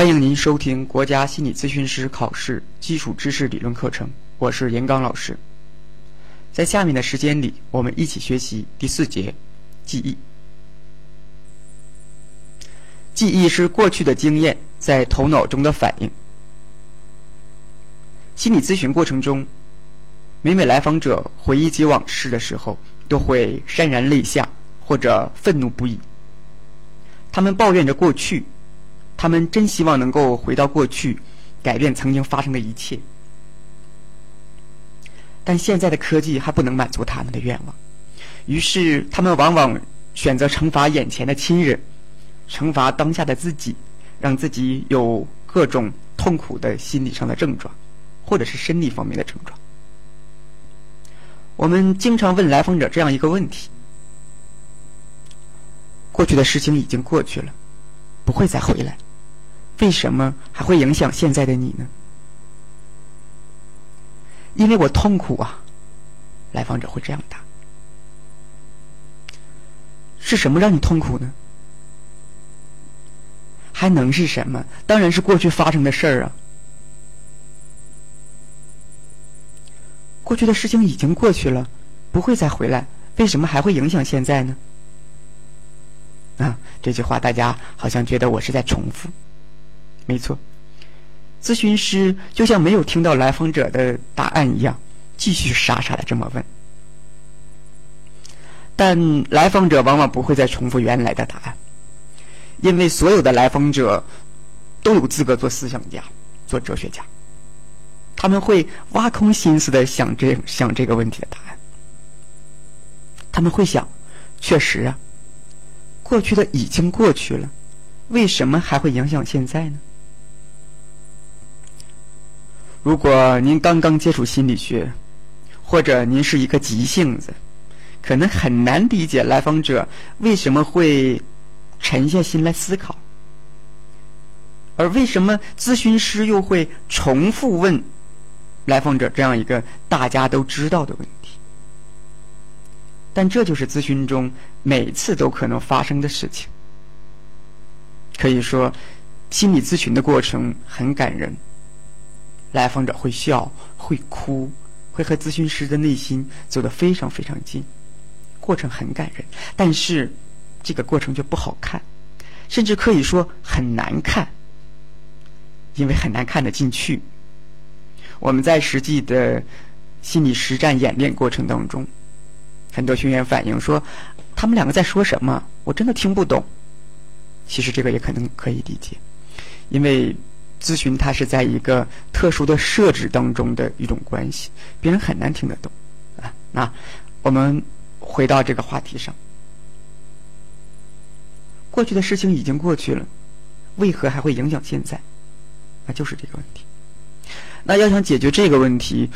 欢迎您收听国家心理咨询师考试基础知识理论课程，我是严刚老师。在下面的时间里，我们一起学习第四节记忆。记忆是过去的经验在头脑中的反应。心理咨询过程中，每每来访者回忆起往事的时候，都会潸然泪下或者愤怒不已。他们抱怨着过去。他们真希望能够回到过去，改变曾经发生的一切，但现在的科技还不能满足他们的愿望，于是他们往往选择惩罚眼前的亲人，惩罚当下的自己，让自己有各种痛苦的心理上的症状，或者是生理方面的症状。我们经常问来访者这样一个问题：过去的事情已经过去了，不会再回来。为什么还会影响现在的你呢？因为我痛苦啊！来访者会这样答。是什么让你痛苦呢？还能是什么？当然是过去发生的事儿啊！过去的事情已经过去了，不会再回来。为什么还会影响现在呢？啊，这句话大家好像觉得我是在重复。没错，咨询师就像没有听到来访者的答案一样，继续傻傻的这么问。但来访者往往不会再重复原来的答案，因为所有的来访者都有资格做思想家、做哲学家。他们会挖空心思的想这想这个问题的答案。他们会想：确实啊，过去的已经过去了，为什么还会影响现在呢？如果您刚刚接触心理学，或者您是一个急性子，可能很难理解来访者为什么会沉下心来思考，而为什么咨询师又会重复问来访者这样一个大家都知道的问题。但这就是咨询中每次都可能发生的事情。可以说，心理咨询的过程很感人。来访者会笑，会哭，会和咨询师的内心走得非常非常近，过程很感人。但是，这个过程就不好看，甚至可以说很难看，因为很难看得进去。我们在实际的心理实战演练过程当中，很多学员反映说，他们两个在说什么，我真的听不懂。其实这个也可能可以理解，因为。咨询它是在一个特殊的设置当中的一种关系，别人很难听得懂啊。那我们回到这个话题上，过去的事情已经过去了，为何还会影响现在？那就是这个问题。那要想解决这个问题，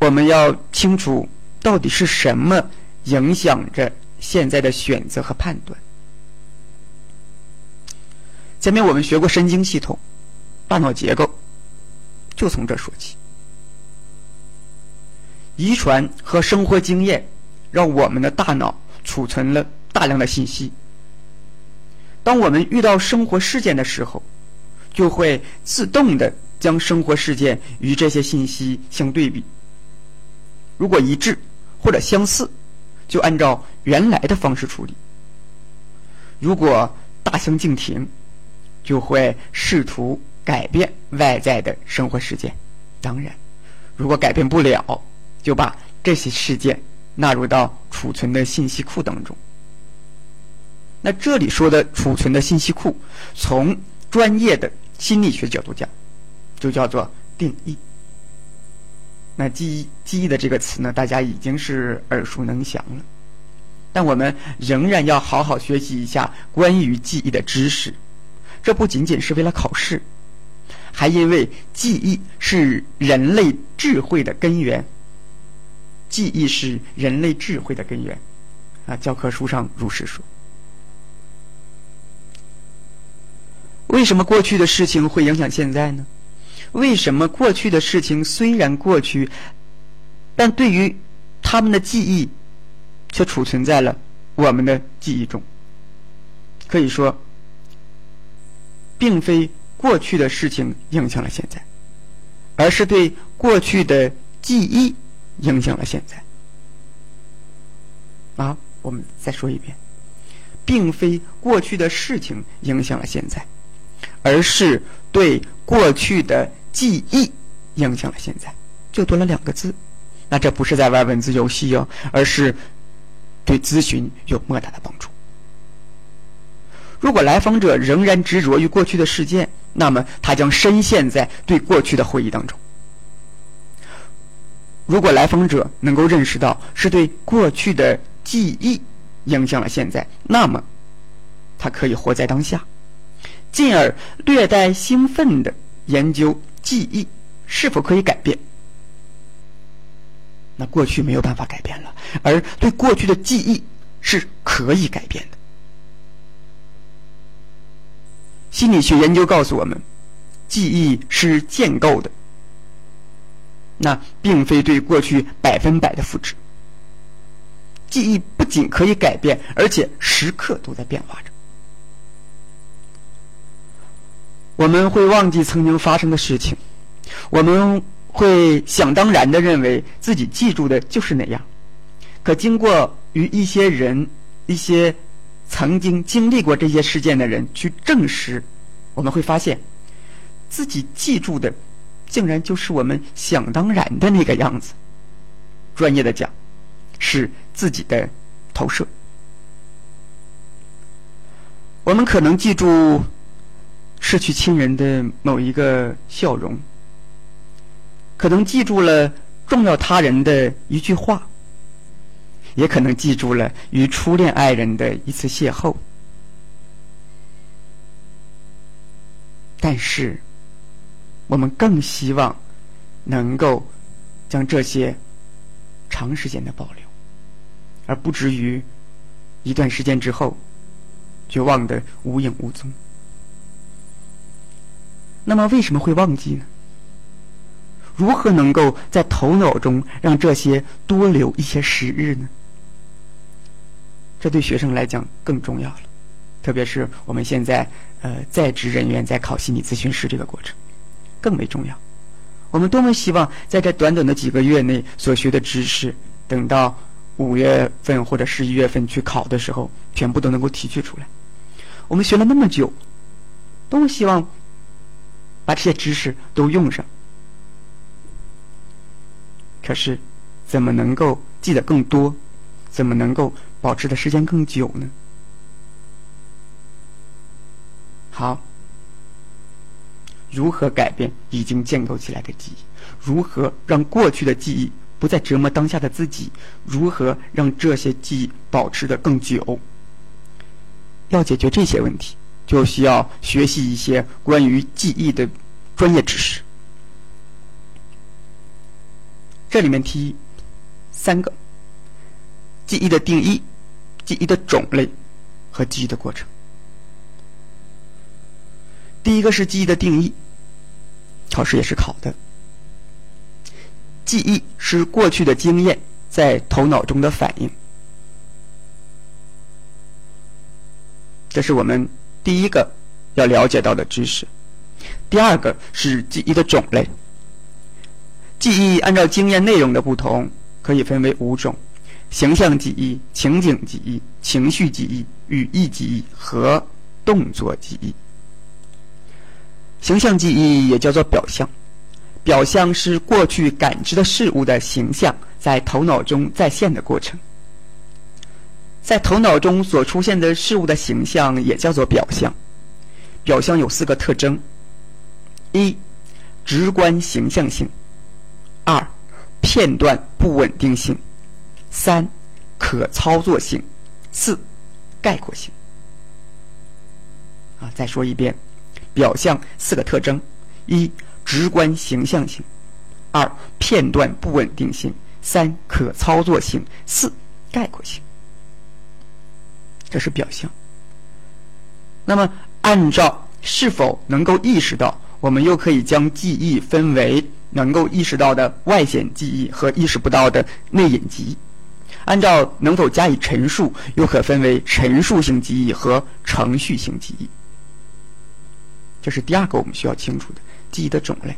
我们要清楚到底是什么影响着现在的选择和判断。前面我们学过神经系统。大脑结构就从这说起。遗传和生活经验让我们的大脑储存了大量的信息。当我们遇到生活事件的时候，就会自动的将生活事件与这些信息相对比。如果一致或者相似，就按照原来的方式处理；如果大相径庭，就会试图。改变外在的生活事件，当然，如果改变不了，就把这些事件纳入到储存的信息库当中。那这里说的储存的信息库，从专业的心理学角度讲，就叫做定义。那记忆记忆的这个词呢，大家已经是耳熟能详了，但我们仍然要好好学习一下关于记忆的知识。这不仅仅是为了考试。还因为记忆是人类智慧的根源，记忆是人类智慧的根源，啊，教科书上如是说。为什么过去的事情会影响现在呢？为什么过去的事情虽然过去，但对于他们的记忆，却储存在了我们的记忆中？可以说，并非。过去的事情影响了现在，而是对过去的记忆影响了现在。啊，我们再说一遍，并非过去的事情影响了现在，而是对过去的记忆影响了现在，就多了两个字。那这不是在玩文字游戏哦，而是对咨询有莫大的帮助。如果来访者仍然执着于过去的事件，那么他将深陷在对过去的回忆当中。如果来访者能够认识到是对过去的记忆影响了现在，那么他可以活在当下，进而略带兴奋的研究记忆是否可以改变。那过去没有办法改变了，而对过去的记忆是可以改变的。心理学研究告诉我们，记忆是建构的，那并非对过去百分百的复制。记忆不仅可以改变，而且时刻都在变化着。我们会忘记曾经发生的事情，我们。会想当然的认为自己记住的就是那样，可经过与一些人、一些曾经经历过这些事件的人去证实，我们会发现，自己记住的竟然就是我们想当然的那个样子。专业的讲，是自己的投射。我们可能记住失去亲人的某一个笑容。可能记住了重要他人的一句话，也可能记住了与初恋爱人的一次邂逅。但是，我们更希望能够将这些长时间的保留，而不至于一段时间之后就忘得无影无踪。那么，为什么会忘记呢？如何能够在头脑中让这些多留一些时日呢？这对学生来讲更重要了，特别是我们现在呃在职人员在考心理咨询师这个过程更为重要。我们多么希望在这短短的几个月内所学的知识，等到五月份或者十一月份去考的时候，全部都能够提取出来。我们学了那么久，多么希望把这些知识都用上。可是，怎么能够记得更多？怎么能够保持的时间更久呢？好，如何改变已经建构起来的记忆？如何让过去的记忆不再折磨当下的自己？如何让这些记忆保持的更久？要解决这些问题，就需要学习一些关于记忆的专业知识。这里面提三个记忆的定义、记忆的种类和记忆的过程。第一个是记忆的定义，考试也是考的。记忆是过去的经验在头脑中的反应，这是我们第一个要了解到的知识。第二个是记忆的种类。记忆按照经验内容的不同，可以分为五种：形象记忆、情景记忆、情绪记忆、语义记忆和动作记忆。形象记忆也叫做表象，表象是过去感知的事物的形象在头脑中再现的过程。在头脑中所出现的事物的形象也叫做表象。表象有四个特征：一、直观形象性。二、片段不稳定性；三、可操作性；四、概括性。啊，再说一遍，表象四个特征：一、直观形象性；二、片段不稳定性；三、可操作性；四、概括性。这是表象。那么，按照是否能够意识到，我们又可以将记忆分为。能够意识到的外显记忆和意识不到的内隐记忆，按照能否加以陈述，又可分为陈述性记忆和程序性记忆。这是第二个我们需要清楚的记忆的种类。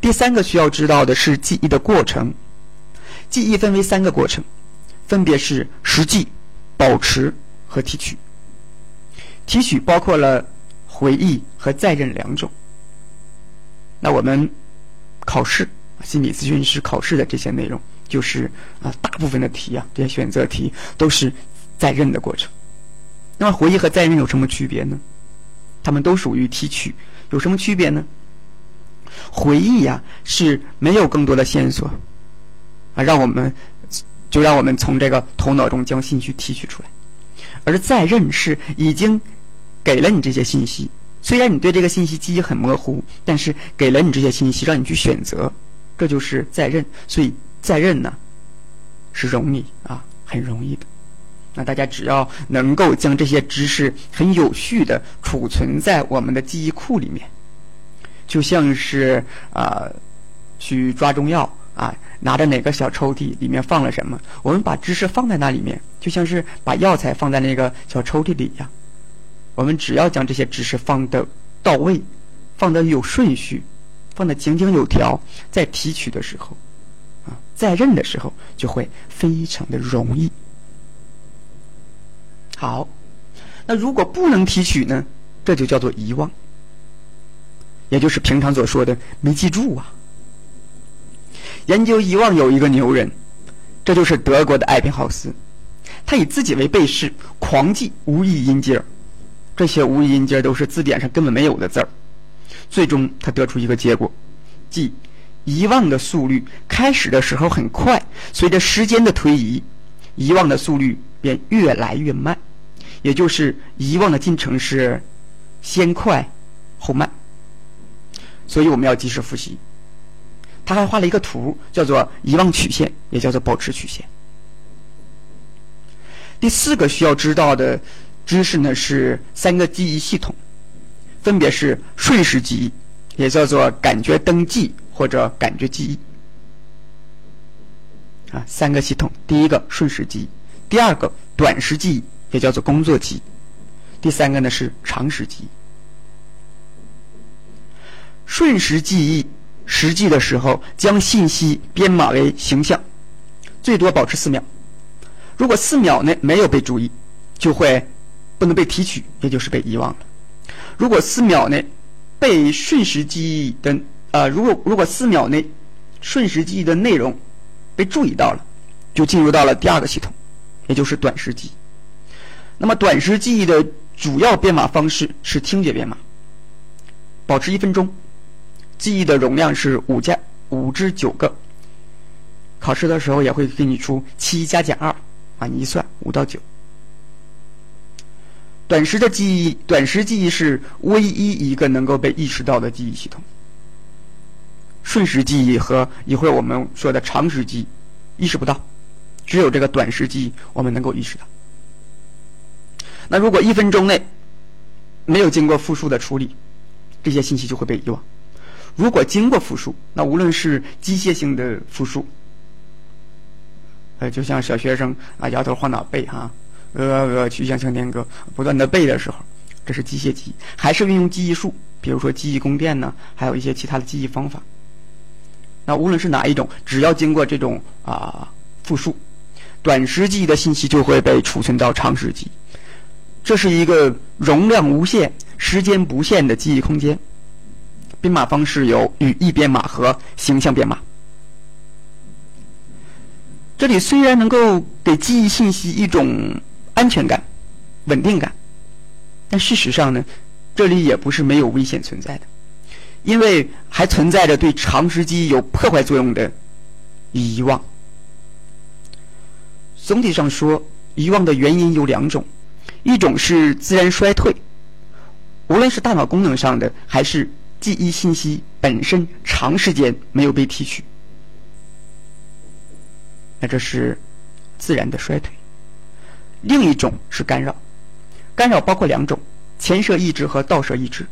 第三个需要知道的是记忆的过程。记忆分为三个过程，分别是实际、保持和提取。提取包括了回忆和再认两种。那我们考试心理咨询师考试的这些内容，就是啊，大部分的题啊，这些选择题都是在认的过程。那么回忆和在认有什么区别呢？它们都属于提取，有什么区别呢？回忆呀是没有更多的线索啊，让我们就让我们从这个头脑中将信息提取出来，而在认是已经。给了你这些信息，虽然你对这个信息记忆很模糊，但是给了你这些信息，让你去选择，这就是在认。所以在任呢，是容易啊，很容易的。那大家只要能够将这些知识很有序的储存在我们的记忆库里面，就像是啊，去抓中药啊，拿着哪个小抽屉里面放了什么，我们把知识放在那里面，就像是把药材放在那个小抽屉里一样。我们只要将这些知识放的到位，放的有顺序，放的井井有条，在提取的时候，在认的时候就会非常的容易。好，那如果不能提取呢？这就叫做遗忘，也就是平常所说的没记住啊。研究遗忘有一个牛人，这就是德国的艾宾浩斯，他以自己为背试，狂记无意音节儿。这些无意音节都是字典上根本没有的字儿，最终他得出一个结果，即遗忘的速率开始的时候很快，随着时间的推移，遗忘的速率便越来越慢，也就是遗忘的进程是先快后慢。所以我们要及时复习。他还画了一个图，叫做遗忘曲线，也叫做保持曲线。第四个需要知道的。知识呢是三个记忆系统，分别是瞬时记忆，也叫做感觉登记或者感觉记忆。啊，三个系统，第一个瞬时记忆，第二个短时记忆，也叫做工作记忆，第三个呢是长时记忆。瞬时记忆，实际的时候将信息编码为形象，最多保持四秒。如果四秒内没有被注意，就会。不能被提取，也就是被遗忘了。如果四秒内被瞬时记忆的啊，如果如果四秒内瞬时记忆的内容被注意到了，就进入到了第二个系统，也就是短时记忆。那么短时记忆的主要编码方式是听觉编码，保持一分钟，记忆的容量是五加五至九个。考试的时候也会给你出七加减二啊，你一算五到九。短时的记忆，短时记忆是唯一一个能够被意识到的记忆系统。瞬时记忆和一会儿我们说的长时记忆意识不到，只有这个短时记忆我们能够意识到。那如果一分钟内没有经过复述的处理，这些信息就会被遗忘；如果经过复述，那无论是机械性的复述，呃，就像小学生啊摇头晃脑背哈。呃呃，曲项向天歌，不断的背的时候，这是机械记忆，还是运用记忆术，比如说记忆宫殿呢，还有一些其他的记忆方法。那无论是哪一种，只要经过这种啊复述，短时记忆的信息就会被储存到长时记忆。这是一个容量无限、时间不限的记忆空间。编码方式有语义编码和形象编码。这里虽然能够给记忆信息一种。安全感、稳定感，但事实上呢，这里也不是没有危险存在的，因为还存在着对长时记忆有破坏作用的遗忘。总体上说，遗忘的原因有两种，一种是自然衰退，无论是大脑功能上的，还是记忆信息本身长时间没有被提取，那这是自然的衰退。另一种是干扰，干扰包括两种：前摄抑制和倒摄抑制。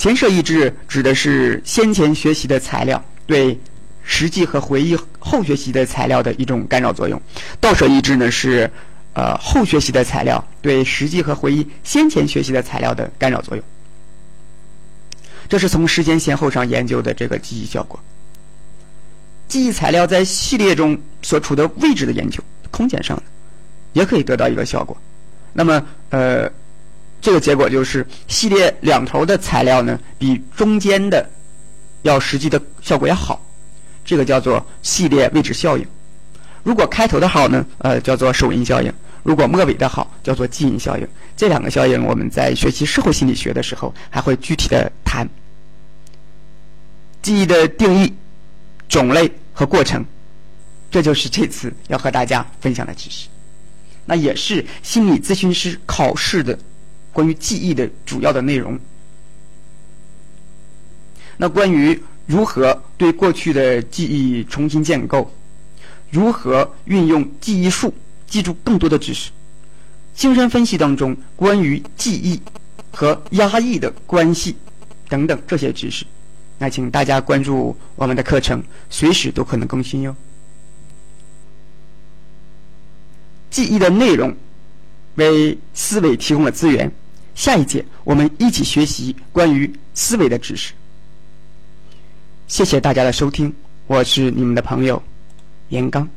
前摄抑制指的是先前学习的材料对实际和回忆后学习的材料的一种干扰作用；倒摄抑制呢是呃后学习的材料对实际和回忆先前学习的材料的干扰作用。这是从时间先后上研究的这个记忆效果。记忆材料在系列中所处的位置的研究，空间上的，也可以得到一个效果。那么，呃，这个结果就是系列两头的材料呢，比中间的要实际的效果要好。这个叫做系列位置效应。如果开头的好呢，呃，叫做首因效应；如果末尾的好，叫做基因效应。这两个效应，我们在学习社会心理学的时候还会具体的谈。记忆的定义。种类和过程，这就是这次要和大家分享的知识。那也是心理咨询师考试的关于记忆的主要的内容。那关于如何对过去的记忆重新建构，如何运用记忆术记住更多的知识，精神分析当中关于记忆和压抑的关系等等这些知识。那请大家关注我们的课程，随时都可能更新哟。记忆的内容为思维提供了资源，下一节我们一起学习关于思维的知识。谢谢大家的收听，我是你们的朋友严刚。